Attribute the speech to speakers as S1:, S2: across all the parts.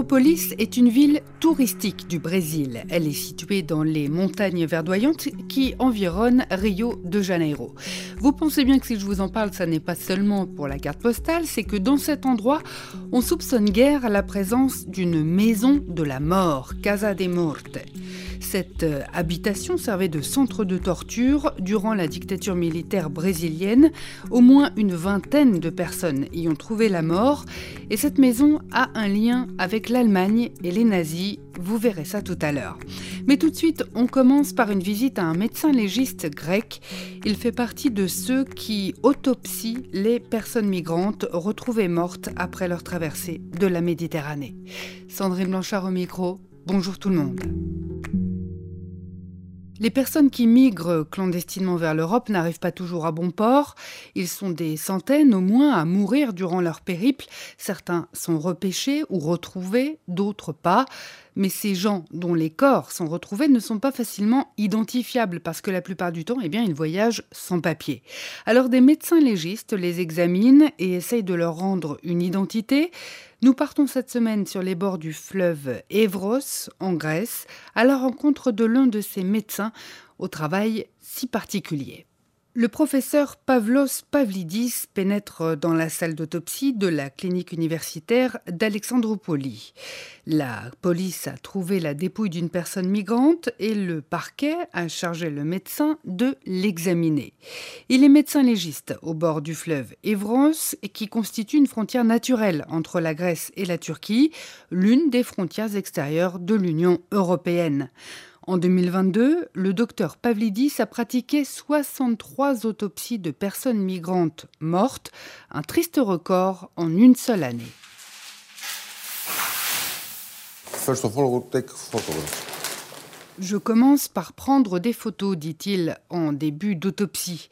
S1: Petropolis est une ville touristique du Brésil. Elle est située dans les montagnes verdoyantes qui environnent Rio de Janeiro. Vous pensez bien que si je vous en parle, ça n'est pas seulement pour la carte postale, c'est que dans cet endroit, on soupçonne guère la présence d'une maison de la mort, Casa de Morte. Cette euh, habitation servait de centre de torture durant la dictature militaire brésilienne. Au moins une vingtaine de personnes y ont trouvé la mort. Et cette maison a un lien avec l'Allemagne et les nazis. Vous verrez ça tout à l'heure. Mais tout de suite, on commence par une visite à un médecin légiste grec. Il fait partie de ceux qui autopsient les personnes migrantes retrouvées mortes après leur traversée de la Méditerranée. Sandrine Blanchard au micro. Bonjour tout le monde. Les personnes qui migrent clandestinement vers l'Europe n'arrivent pas toujours à bon port. Ils sont des centaines au moins à mourir durant leur périple. Certains sont repêchés ou retrouvés, d'autres pas. Mais ces gens dont les corps sont retrouvés ne sont pas facilement identifiables parce que la plupart du temps, eh bien, ils voyagent sans papier. Alors des médecins légistes les examinent et essayent de leur rendre une identité. Nous partons cette semaine sur les bords du fleuve Evros, en Grèce, à la rencontre de l'un de ces médecins au travail si particulier. Le professeur Pavlos Pavlidis pénètre dans la salle d'autopsie de la clinique universitaire d'Alexandroupoli. La police a trouvé la dépouille d'une personne migrante et le parquet a chargé le médecin de l'examiner. Il est médecin légiste au bord du fleuve Evros qui constitue une frontière naturelle entre la Grèce et la Turquie, l'une des frontières extérieures de l'Union européenne. En 2022, le docteur Pavlidis a pratiqué 63 autopsies de personnes migrantes mortes, un triste record en une seule année. Je commence par prendre des photos, dit-il en début d'autopsie.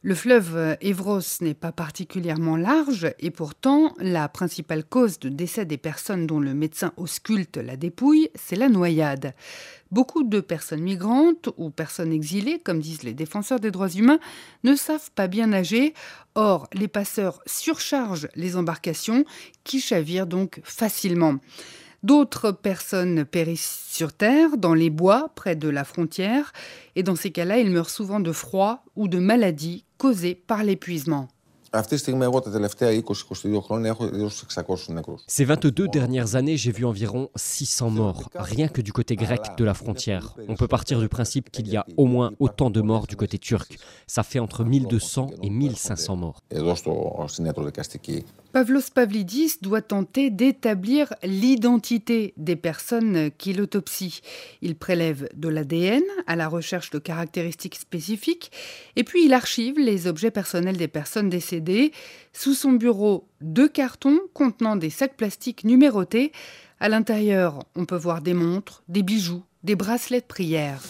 S1: Le fleuve Evros n'est pas particulièrement large et pourtant la principale cause de décès des personnes dont le médecin ausculte la dépouille, c'est la noyade. Beaucoup de personnes migrantes ou personnes exilées, comme disent les défenseurs des droits humains, ne savent pas bien nager. Or, les passeurs surchargent les embarcations qui chavirent donc facilement. D'autres personnes périssent sur Terre, dans les bois, près de la frontière, et dans ces cas-là, ils meurent souvent de froid ou de maladies causées par l'épuisement.
S2: Ces 22 dernières années, j'ai vu environ 600 morts, rien que du côté grec de la frontière. On peut partir du principe qu'il y a au moins autant de morts du côté turc. Ça fait entre 1200 et 1500 morts.
S1: Pavlos Pavlidis doit tenter d'établir l'identité des personnes qu'il autopsie. Il prélève de l'ADN à la recherche de caractéristiques spécifiques et puis il archive les objets personnels des personnes décédées. Sous son bureau, deux cartons contenant des sacs plastiques numérotés. À l'intérieur, on peut voir des montres, des bijoux, des bracelets de prière.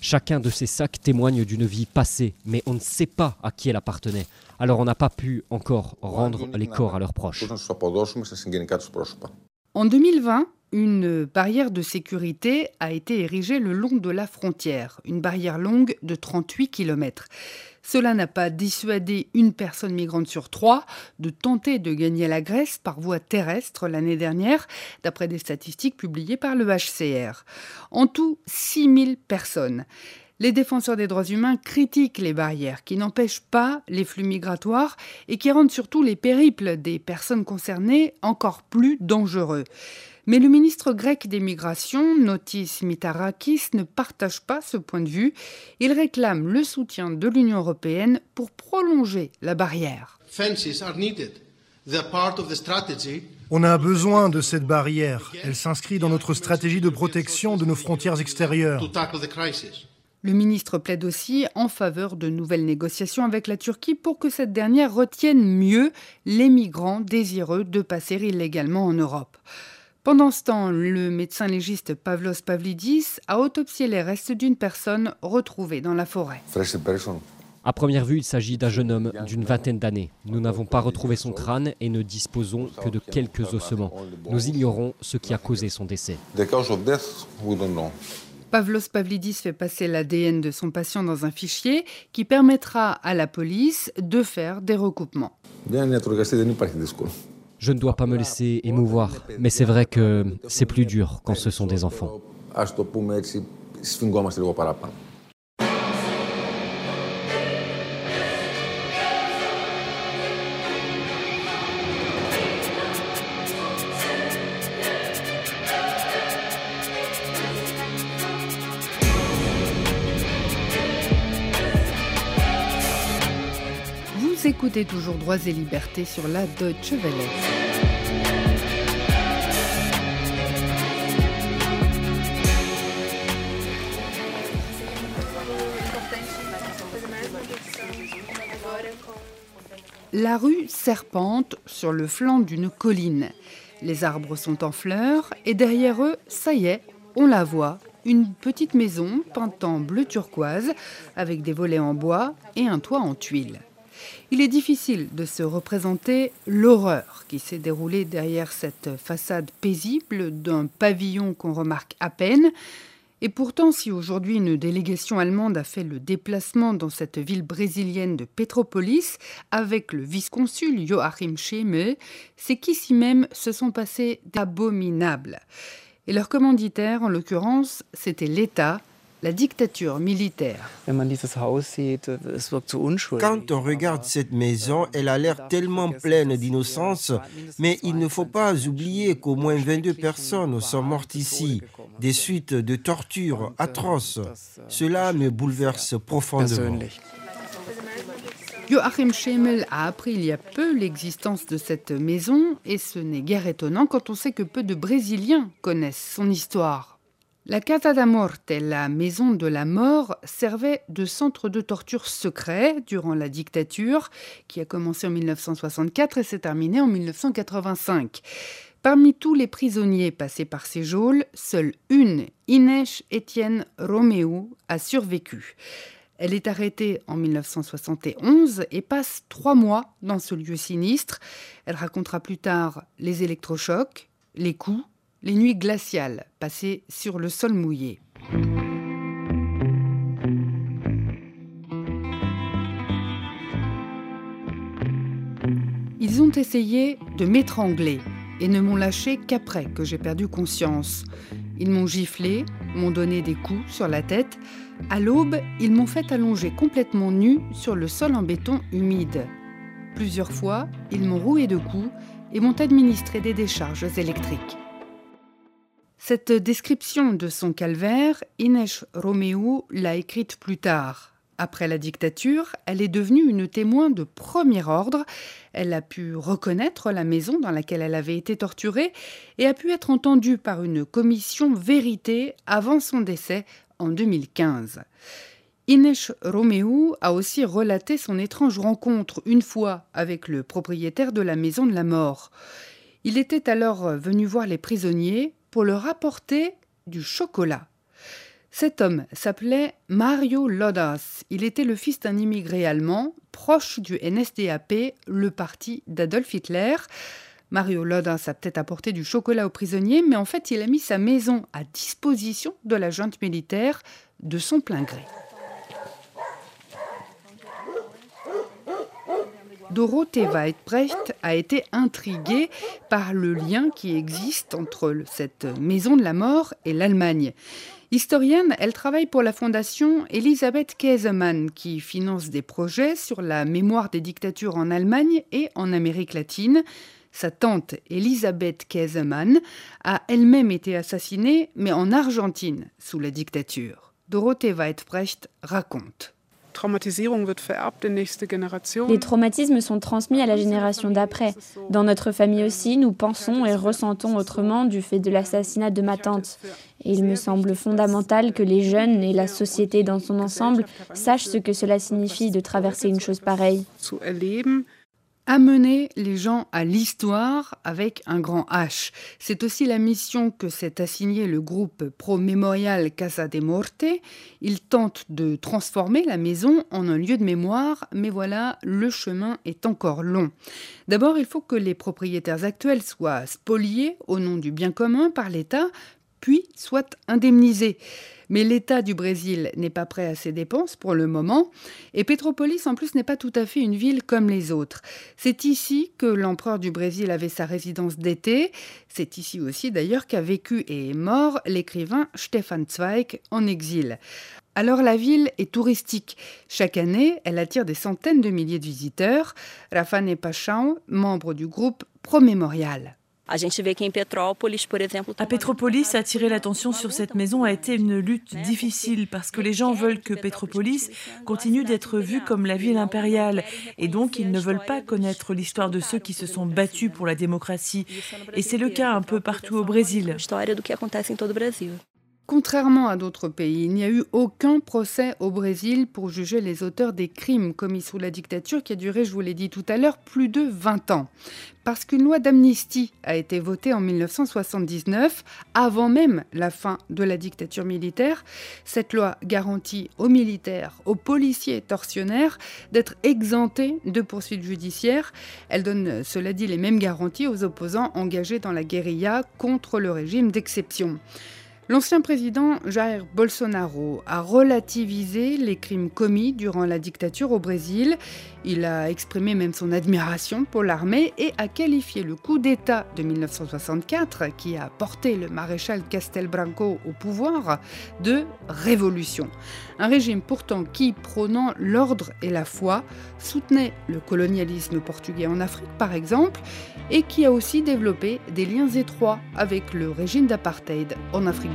S2: Chacun de ces sacs témoigne d'une vie passée, mais on ne sait pas à qui elle appartenait. Alors on n'a pas pu encore rendre les corps à leurs proches.
S1: En 2020, une barrière de sécurité a été érigée le long de la frontière, une barrière longue de 38 km. Cela n'a pas dissuadé une personne migrante sur trois de tenter de gagner la Grèce par voie terrestre l'année dernière, d'après des statistiques publiées par le HCR. En tout, 6000 personnes. Les défenseurs des droits humains critiquent les barrières qui n'empêchent pas les flux migratoires et qui rendent surtout les périples des personnes concernées encore plus dangereux. Mais le ministre grec des Migrations, Notis Mitarakis, ne partage pas ce point de vue. Il réclame le soutien de l'Union européenne pour prolonger la barrière.
S3: On a besoin de cette barrière. Elle s'inscrit dans notre stratégie de protection de nos frontières extérieures.
S1: Le ministre plaide aussi en faveur de nouvelles négociations avec la Turquie pour que cette dernière retienne mieux les migrants désireux de passer illégalement en Europe. Pendant ce temps, le médecin légiste Pavlos Pavlidis a autopsié les restes d'une personne retrouvée dans la forêt.
S2: À première vue, il s'agit d'un jeune homme d'une vingtaine d'années. Nous n'avons pas retrouvé son crâne et ne disposons que de quelques ossements. Nous ignorons ce qui a causé son décès.
S1: Pavlos Pavlidis fait passer l'ADN de son patient dans un fichier qui permettra à la police de faire des recoupements.
S2: Je ne dois pas me laisser émouvoir, mais c'est vrai que c'est plus dur quand ce sont des enfants.
S1: Toujours Droits et Libertés sur la Deutsche Welle. La rue serpente sur le flanc d'une colline. Les arbres sont en fleurs et derrière eux, ça y est, on la voit, une petite maison peinte en bleu turquoise avec des volets en bois et un toit en tuiles. Il est difficile de se représenter l'horreur qui s'est déroulée derrière cette façade paisible d'un pavillon qu'on remarque à peine. Et pourtant, si aujourd'hui une délégation allemande a fait le déplacement dans cette ville brésilienne de Petropolis avec le vice-consul Joachim Scheme, c'est qu'ici même se sont passés d'abominables. Et leur commanditaire, en l'occurrence, c'était l'État, la dictature militaire.
S4: Quand
S5: on regarde cette maison, elle a l'air tellement pleine d'innocence, mais il ne faut pas oublier qu'au moins 22 personnes sont mortes ici, des suites de tortures atroces. Cela me bouleverse profondément.
S1: Joachim Schemel a appris il y a peu l'existence de cette maison et ce n'est guère étonnant quand on sait que peu de Brésiliens connaissent son histoire. La Casa da Morte, la maison de la mort, servait de centre de torture secret durant la dictature, qui a commencé en 1964 et s'est terminée en 1985. Parmi tous les prisonniers passés par ces geôles, seule une, Inès Étienne Roméo, a survécu. Elle est arrêtée en 1971 et passe trois mois dans ce lieu sinistre. Elle racontera plus tard les électrochocs, les coups, les nuits glaciales passées sur le sol mouillé. Ils ont essayé de m'étrangler et ne m'ont lâché qu'après que j'ai perdu conscience. Ils m'ont giflé, m'ont donné des coups sur la tête. À l'aube, ils m'ont fait allonger complètement nu sur le sol en béton humide. Plusieurs fois, ils m'ont roué de coups et m'ont administré des décharges électriques. Cette description de son calvaire, Inès Roméo l'a écrite plus tard. Après la dictature, elle est devenue une témoin de premier ordre. Elle a pu reconnaître la maison dans laquelle elle avait été torturée et a pu être entendue par une commission vérité avant son décès en 2015. Inès Roméo a aussi relaté son étrange rencontre une fois avec le propriétaire de la maison de la mort. Il était alors venu voir les prisonniers pour leur apporter du chocolat. Cet homme s'appelait Mario Lodas. Il était le fils d'un immigré allemand, proche du NSDAP, le parti d'Adolf Hitler. Mario Lodas a peut-être apporté du chocolat aux prisonniers, mais en fait, il a mis sa maison à disposition de la junte militaire de son plein gré. Dorothée Weitbrecht a été intriguée par le lien qui existe entre cette maison de la mort et l'Allemagne. Historienne, elle travaille pour la fondation Elisabeth Käsemann qui finance des projets sur la mémoire des dictatures en Allemagne et en Amérique latine. Sa tante Elisabeth Käsemann a elle-même été assassinée, mais en Argentine, sous la dictature. Dorothée Weitbrecht raconte.
S6: Les traumatismes sont transmis à la génération d'après. Dans notre famille aussi, nous pensons et ressentons autrement du fait de l'assassinat de ma tante. Et il me semble fondamental que les jeunes et la société dans son ensemble sachent ce que cela signifie de traverser une chose pareille.
S1: Amener les gens à l'histoire avec un grand H. C'est aussi la mission que s'est assignée le groupe pro-mémorial Casa de Morte. Il tente de transformer la maison en un lieu de mémoire, mais voilà, le chemin est encore long. D'abord, il faut que les propriétaires actuels soient spoliés au nom du bien commun par l'État, puis soient indemnisés. Mais l'État du Brésil n'est pas prêt à ces dépenses pour le moment, et Petropolis en plus n'est pas tout à fait une ville comme les autres. C'est ici que l'empereur du Brésil avait sa résidence d'été, c'est ici aussi d'ailleurs qu'a vécu et est mort l'écrivain Stefan Zweig en exil. Alors la ville est touristique. Chaque année, elle attire des centaines de milliers de visiteurs. Rafane Pachão, membre du groupe Promémorial.
S4: À Petropolis, attirer l'attention sur cette maison a été une lutte difficile parce que les gens veulent que Petropolis continue d'être vue comme la ville impériale et donc ils ne veulent pas connaître l'histoire de ceux qui se sont battus pour la démocratie. Et c'est le cas un peu partout au Brésil.
S1: Contrairement à d'autres pays, il n'y a eu aucun procès au Brésil pour juger les auteurs des crimes commis sous la dictature qui a duré, je vous l'ai dit tout à l'heure, plus de 20 ans. Parce qu'une loi d'amnistie a été votée en 1979, avant même la fin de la dictature militaire. Cette loi garantit aux militaires, aux policiers tortionnaires d'être exemptés de poursuites judiciaires. Elle donne, cela dit, les mêmes garanties aux opposants engagés dans la guérilla contre le régime d'exception. L'ancien président Jair Bolsonaro a relativisé les crimes commis durant la dictature au Brésil. Il a exprimé même son admiration pour l'armée et a qualifié le coup d'État de 1964, qui a porté le maréchal Castelbranco au pouvoir, de révolution. Un régime pourtant qui, prônant l'ordre et la foi, soutenait le colonialisme portugais en Afrique par exemple, et qui a aussi développé des liens étroits avec le régime d'apartheid en Afrique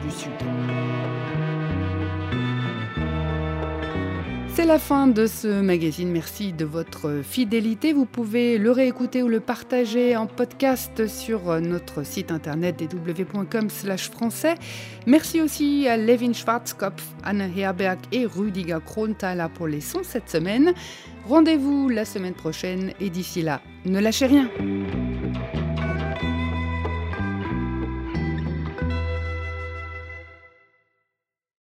S1: C'est la fin de ce magazine. Merci de votre fidélité. Vous pouvez le réécouter ou le partager en podcast sur notre site internet www.com/français. Merci aussi à Levin Schwarzkopf, Anne Herberg et Rüdiger Kronthaler pour les sons cette semaine. Rendez-vous la semaine prochaine et d'ici là, ne lâchez rien.